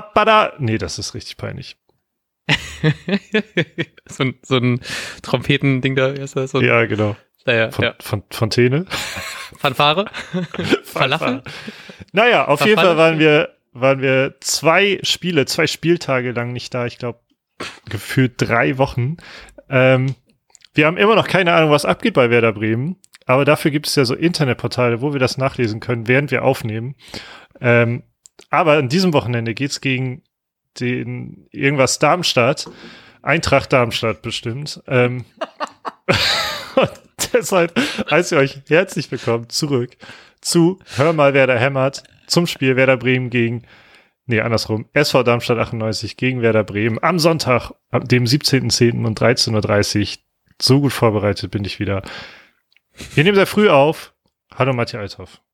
Babada. Nee, das ist richtig peinlich. so, ein, so ein Trompetending da. Ist das so ein, ja, genau. Naja, Von, ja. von, Fontäne. Fanfare? Falafel? Naja, auf Verfall- jeden Fall waren wir, waren wir zwei Spiele, zwei Spieltage lang nicht da. Ich glaube, gefühlt drei Wochen. Ähm, wir haben immer noch keine Ahnung, was abgeht bei Werder Bremen. Aber dafür gibt es ja so Internetportale, wo wir das nachlesen können, während wir aufnehmen. Ähm, aber an diesem Wochenende geht's gegen den irgendwas Darmstadt. Eintracht Darmstadt bestimmt. Ähm, und deshalb heißt ihr euch herzlich willkommen zurück zu Hör mal, wer da hämmert, zum Spiel Werder Bremen gegen, nee, andersrum, SV Darmstadt 98 gegen Werder Bremen am Sonntag, dem 17.10. um 13.30 Uhr. So gut vorbereitet bin ich wieder. Wir nehmen sehr früh auf. Hallo Matthias Althoff.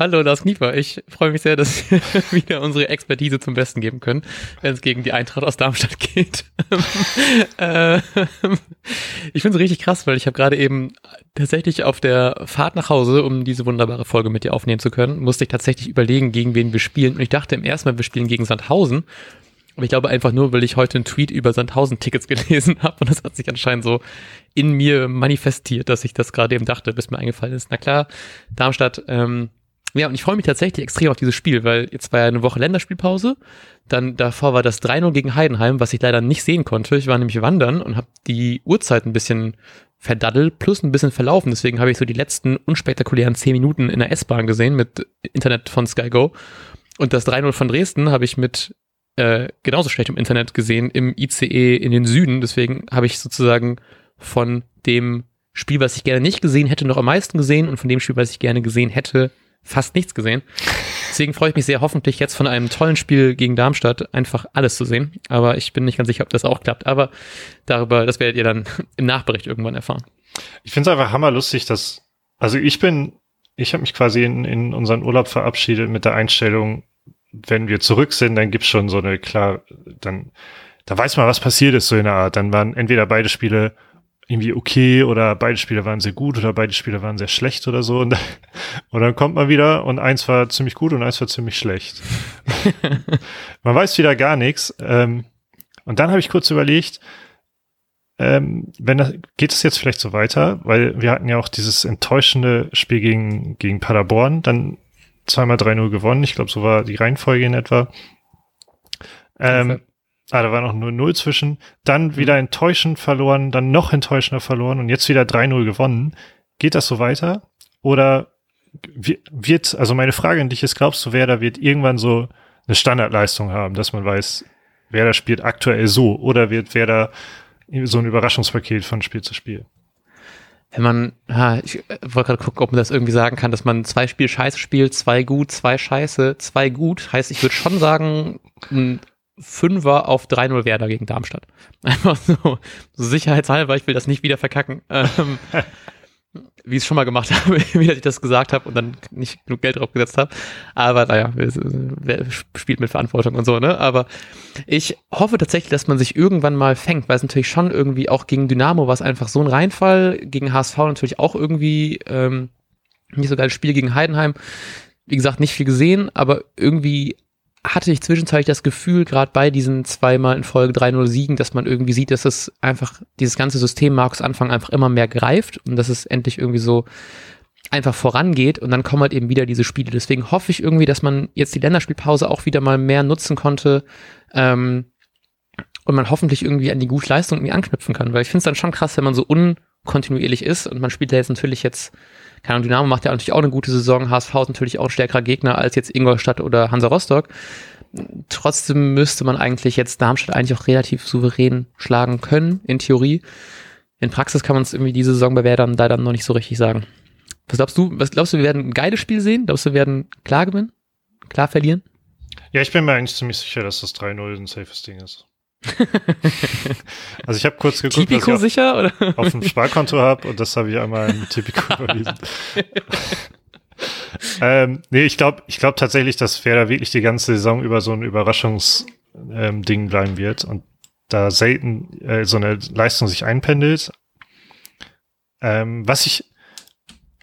Hallo, Lars Knieper. Ich freue mich sehr, dass wir wieder unsere Expertise zum Besten geben können, wenn es gegen die Eintracht aus Darmstadt geht. äh, ich finde es richtig krass, weil ich habe gerade eben tatsächlich auf der Fahrt nach Hause, um diese wunderbare Folge mit dir aufnehmen zu können, musste ich tatsächlich überlegen, gegen wen wir spielen. Und ich dachte im ersten Mal, wir spielen gegen Sandhausen. Aber ich glaube einfach nur, weil ich heute einen Tweet über Sandhausen-Tickets gelesen habe und das hat sich anscheinend so in mir manifestiert, dass ich das gerade eben dachte, bis mir eingefallen ist. Na klar, Darmstadt, ähm, ja, und ich freue mich tatsächlich extrem auf dieses Spiel, weil jetzt war ja eine Woche Länderspielpause. Dann davor war das 3-0 gegen Heidenheim, was ich leider nicht sehen konnte. Ich war nämlich wandern und habe die Uhrzeit ein bisschen verdaddelt plus ein bisschen verlaufen. Deswegen habe ich so die letzten unspektakulären 10 Minuten in der S-Bahn gesehen mit Internet von SkyGo. Und das 3-0 von Dresden habe ich mit äh, genauso schlecht im Internet gesehen im ICE in den Süden. Deswegen habe ich sozusagen von dem Spiel, was ich gerne nicht gesehen hätte, noch am meisten gesehen und von dem Spiel, was ich gerne gesehen hätte, fast nichts gesehen. Deswegen freue ich mich sehr, hoffentlich jetzt von einem tollen Spiel gegen Darmstadt einfach alles zu sehen. Aber ich bin nicht ganz sicher, ob das auch klappt. Aber darüber, das werdet ihr dann im Nachbericht irgendwann erfahren. Ich finde es einfach hammerlustig, dass, also ich bin, ich habe mich quasi in, in unseren Urlaub verabschiedet mit der Einstellung, wenn wir zurück sind, dann gibt's schon so eine klar, dann, da weiß man, was passiert ist, so in der Art. Dann waren entweder beide Spiele irgendwie okay oder beide Spiele waren sehr gut oder beide Spiele waren sehr schlecht oder so. Und, und dann kommt man wieder und eins war ziemlich gut und eins war ziemlich schlecht. man weiß wieder gar nichts. Ähm, und dann habe ich kurz überlegt, ähm, wenn das, geht es jetzt vielleicht so weiter, weil wir hatten ja auch dieses enttäuschende Spiel gegen, gegen Paderborn, dann zweimal 3-0 gewonnen. Ich glaube, so war die Reihenfolge in etwa. Ähm, ah, da war noch nur 0 zwischen. Dann wieder enttäuschend verloren, dann noch enttäuschender verloren und jetzt wieder 3-0 gewonnen. Geht das so weiter? Oder wi- wird, also meine Frage an dich ist, glaubst du, Werder wird irgendwann so eine Standardleistung haben, dass man weiß, Werder spielt aktuell so oder wird Werder so ein Überraschungspaket von Spiel zu Spiel? Wenn man, ha, ich äh, wollte gerade gucken, ob man das irgendwie sagen kann, dass man zwei Spiel scheiße spielt, zwei gut, zwei scheiße, zwei gut. Heißt, ich würde schon sagen, Fünfer auf 3-0 Werder gegen Darmstadt. Einfach so, so sicherheitshalber, ich will das nicht wieder verkacken. Ähm, wie ich es schon mal gemacht habe, wie ich das gesagt habe und dann nicht genug Geld drauf gesetzt habe. Aber naja, wer spielt mit Verantwortung und so, ne? Aber ich hoffe tatsächlich, dass man sich irgendwann mal fängt, weil es natürlich schon irgendwie auch gegen Dynamo war es einfach so ein Reinfall, gegen HSV natürlich auch irgendwie ähm, nicht so geiles Spiel gegen Heidenheim. Wie gesagt, nicht viel gesehen, aber irgendwie hatte ich zwischenzeitlich das Gefühl, gerade bei diesen zweimal in Folge 3-0 Siegen, dass man irgendwie sieht, dass es einfach, dieses ganze System Markus Anfang einfach immer mehr greift und dass es endlich irgendwie so einfach vorangeht und dann kommen halt eben wieder diese Spiele. Deswegen hoffe ich irgendwie, dass man jetzt die Länderspielpause auch wieder mal mehr nutzen konnte ähm, und man hoffentlich irgendwie an die gute Leistung irgendwie anknüpfen kann, weil ich finde es dann schon krass, wenn man so unkontinuierlich ist und man spielt ja jetzt natürlich jetzt keine Ahnung, Dynamo macht ja natürlich auch eine gute Saison. HSV ist natürlich auch ein stärkerer Gegner als jetzt Ingolstadt oder Hansa Rostock. Trotzdem müsste man eigentlich jetzt Darmstadt eigentlich auch relativ souverän schlagen können, in Theorie. In Praxis kann man es irgendwie diese Saison bei Werder leider noch nicht so richtig sagen. Was glaubst du? Was glaubst du, wir werden ein geiles Spiel sehen? Glaubst du, wir werden klar gewinnen? Klar verlieren? Ja, ich bin mir eigentlich ziemlich sicher, dass das 3-0 ein safes Ding ist. also ich habe kurz geguckt, Tipico was ich sicher? Oder? auf, dem Sparkonto habe und das habe ich einmal in Tipico überwiesen. ähm, nee, ich glaube ich glaub tatsächlich, dass Werder wirklich die ganze Saison über so ein Überraschungsding ähm, bleiben wird und da selten äh, so eine Leistung sich einpendelt. Ähm, was ich,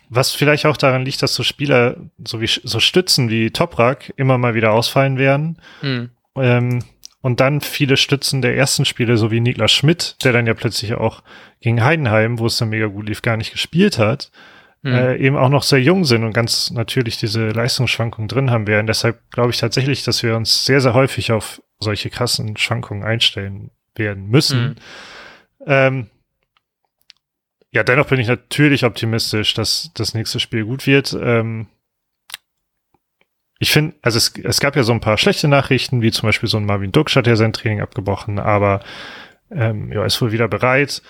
was vielleicht auch daran liegt, dass so Spieler, so wie so Stützen wie Toprak immer mal wieder ausfallen werden. Hm. Ähm, und dann viele Stützen der ersten Spiele, so wie Niklas Schmidt, der dann ja plötzlich auch gegen Heidenheim, wo es dann mega gut lief, gar nicht gespielt hat, mhm. äh, eben auch noch sehr jung sind und ganz natürlich diese Leistungsschwankungen drin haben werden. Deshalb glaube ich tatsächlich, dass wir uns sehr, sehr häufig auf solche krassen Schwankungen einstellen werden müssen. Mhm. Ähm, ja, dennoch bin ich natürlich optimistisch, dass das nächste Spiel gut wird. Ähm, ich finde, also es, es gab ja so ein paar schlechte Nachrichten, wie zum Beispiel so ein Marvin Duksch hat ja sein Training abgebrochen, aber ähm, ja, ist wohl wieder bereit.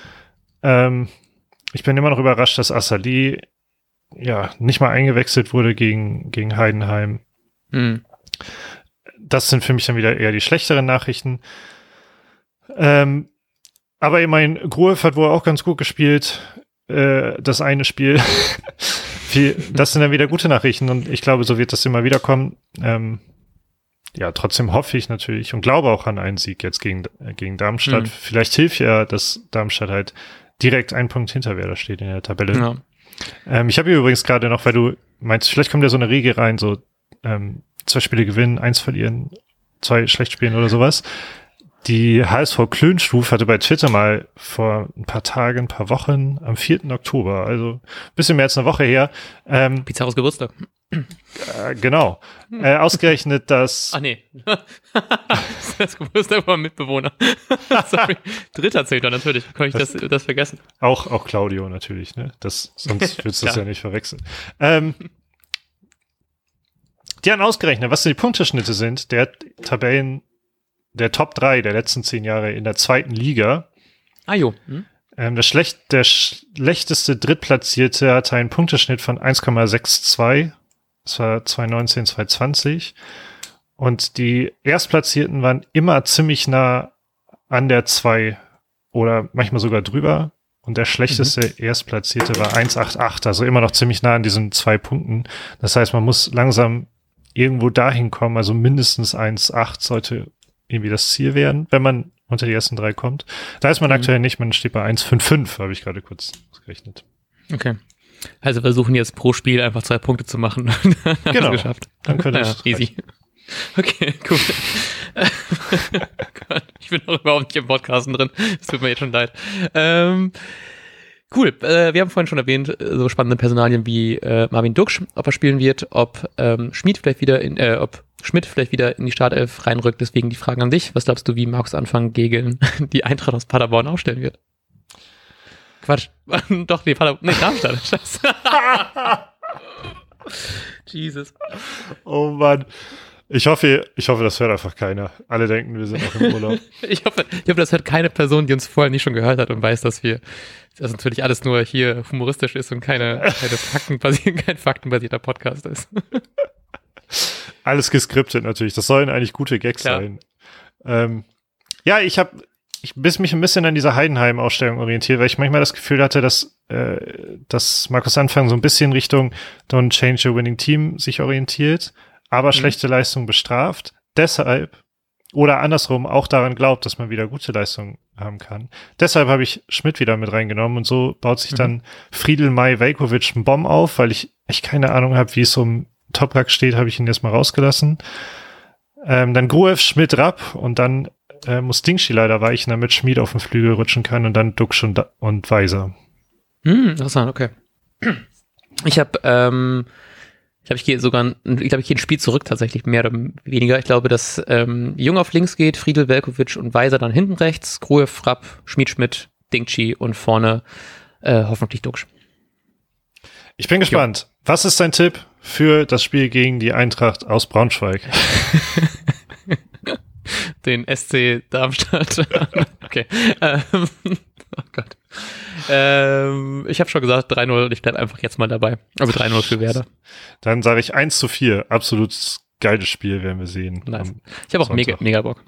Ähm, ich bin immer noch überrascht, dass Assali ja nicht mal eingewechselt wurde gegen, gegen Heidenheim. Mhm. Das sind für mich dann wieder eher die schlechteren Nachrichten. Ähm, aber immerhin, Gruev hat wohl auch ganz gut gespielt. Äh, das eine Spiel. viel, das sind dann wieder gute Nachrichten und ich glaube, so wird das immer wieder kommen. Ähm, ja, trotzdem hoffe ich natürlich und glaube auch an einen Sieg jetzt gegen, äh, gegen Darmstadt. Mhm. Vielleicht hilft ja, dass Darmstadt halt direkt einen Punkt hinter Werder steht in der Tabelle. Ja. Ähm, ich habe hier übrigens gerade noch, weil du meinst, vielleicht kommt ja so eine Regel rein, so ähm, zwei Spiele gewinnen, eins verlieren, zwei schlecht spielen oder sowas. Die HSV Klönstuf hatte bei Twitter mal vor ein paar Tagen, ein paar Wochen, am 4. Oktober, also ein bisschen mehr als eine Woche her. Ähm, Bizarres Geburtstag. Äh, genau. Äh, ausgerechnet, dass. Ach nee. das Geburtstag war Mitbewohner. Sorry. Dritter Zehnter, natürlich. Kann ich das, das, das, vergessen? Auch, auch Claudio natürlich, ne? Das, sonst würdest du das ja. ja nicht verwechseln. Ähm, die haben ausgerechnet, was die Punkteschnitte sind der Tabellen der Top 3 der letzten zehn Jahre in der zweiten Liga. Ah jo. Hm? Ähm, der, schlecht, der schlechteste Drittplatzierte hatte einen Punkteschnitt von 1,62. Das war 2019, 2020. Und die Erstplatzierten waren immer ziemlich nah an der 2 oder manchmal sogar drüber. Und der schlechteste mhm. Erstplatzierte war 1,88, also immer noch ziemlich nah an diesen zwei Punkten. Das heißt, man muss langsam irgendwo dahin kommen, also mindestens 1,8 sollte irgendwie das Ziel werden, wenn man unter die ersten drei kommt. Da ist man mhm. aktuell nicht, man steht bei 1,55, habe ich gerade kurz ausgerechnet. Okay. Also versuchen jetzt pro Spiel einfach zwei Punkte zu machen. genau. geschafft. Dann könnte ja, es easy. Okay, cool. ich bin auch überhaupt nicht im Podcasten drin. Es tut mir jetzt schon leid. Ähm, cool. Äh, wir haben vorhin schon erwähnt, äh, so spannende Personalien wie äh, Marvin Duksch, ob er spielen wird, ob ähm, Schmid vielleicht wieder in, äh, ob Schmidt vielleicht wieder in die Startelf reinrückt. Deswegen die Fragen an dich. Was glaubst du, wie Markus Anfang gegen die Eintracht aus Paderborn aufstellen wird? Quatsch. Doch, nee, Paderborn. Nee, Darmstadt. Scheiße. Jesus. Oh Mann. Ich hoffe, ich hoffe, das hört einfach keiner. Alle denken, wir sind noch im Urlaub. ich, hoffe, ich hoffe, das hört keine Person, die uns vorher nicht schon gehört hat und weiß, dass wir, dass natürlich alles nur hier humoristisch ist und keine, keine Faktenbasier, kein faktenbasierter Podcast ist. Alles geskriptet natürlich. Das sollen eigentlich gute Gags Klar. sein. Ähm, ja, ich habe ich bis mich ein bisschen an dieser Heidenheim-Ausstellung orientiert, weil ich manchmal das Gefühl hatte, dass, äh, dass Markus Anfang so ein bisschen Richtung Don't Change Your Winning Team sich orientiert, aber mhm. schlechte Leistung bestraft. Deshalb oder andersrum auch daran glaubt, dass man wieder gute Leistungen haben kann. Deshalb habe ich Schmidt wieder mit reingenommen und so baut sich mhm. dann Friedel Mai Velkovic einen Bomb auf, weil ich echt keine Ahnung habe, wie es um Toprak steht, habe ich ihn erstmal rausgelassen. Ähm, dann Gruev, Schmidt, Rapp und dann äh, muss Dingshi leider weichen, damit Schmied auf den Flügel rutschen kann und dann Duxch und, und Weiser. Hm, interessant, okay. Ich habe, ähm, ich glaube, ich gehe sogar, ich glaube, ich gehe ein Spiel zurück tatsächlich, mehr oder weniger. Ich glaube, dass ähm, Jung auf links geht, Friedel, Velkovic und Weiser dann hinten rechts, Gruev, Rapp, Schmied, Schmidt, Dingchi und vorne äh, hoffentlich Duxch. Ich bin gespannt. Jo. Was ist dein Tipp für das Spiel gegen die Eintracht aus Braunschweig? Den SC Darmstadt. okay. Ähm, oh Gott. Ähm, ich habe schon gesagt 3-0 und ich bleibe einfach jetzt mal dabei. Also 3-0 für Werder. Dann sage ich 1 zu 4. Absolut geiles Spiel werden wir sehen. Nice. Ich habe auch mega, mega Bock.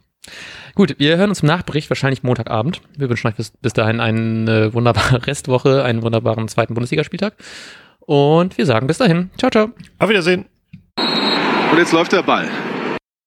Gut, wir hören uns im Nachbericht wahrscheinlich Montagabend. Wir wünschen euch bis, bis dahin eine wunderbare Restwoche, einen wunderbaren zweiten Bundesligaspieltag. Und wir sagen bis dahin. Ciao, ciao. Auf Wiedersehen. Und jetzt läuft der Ball.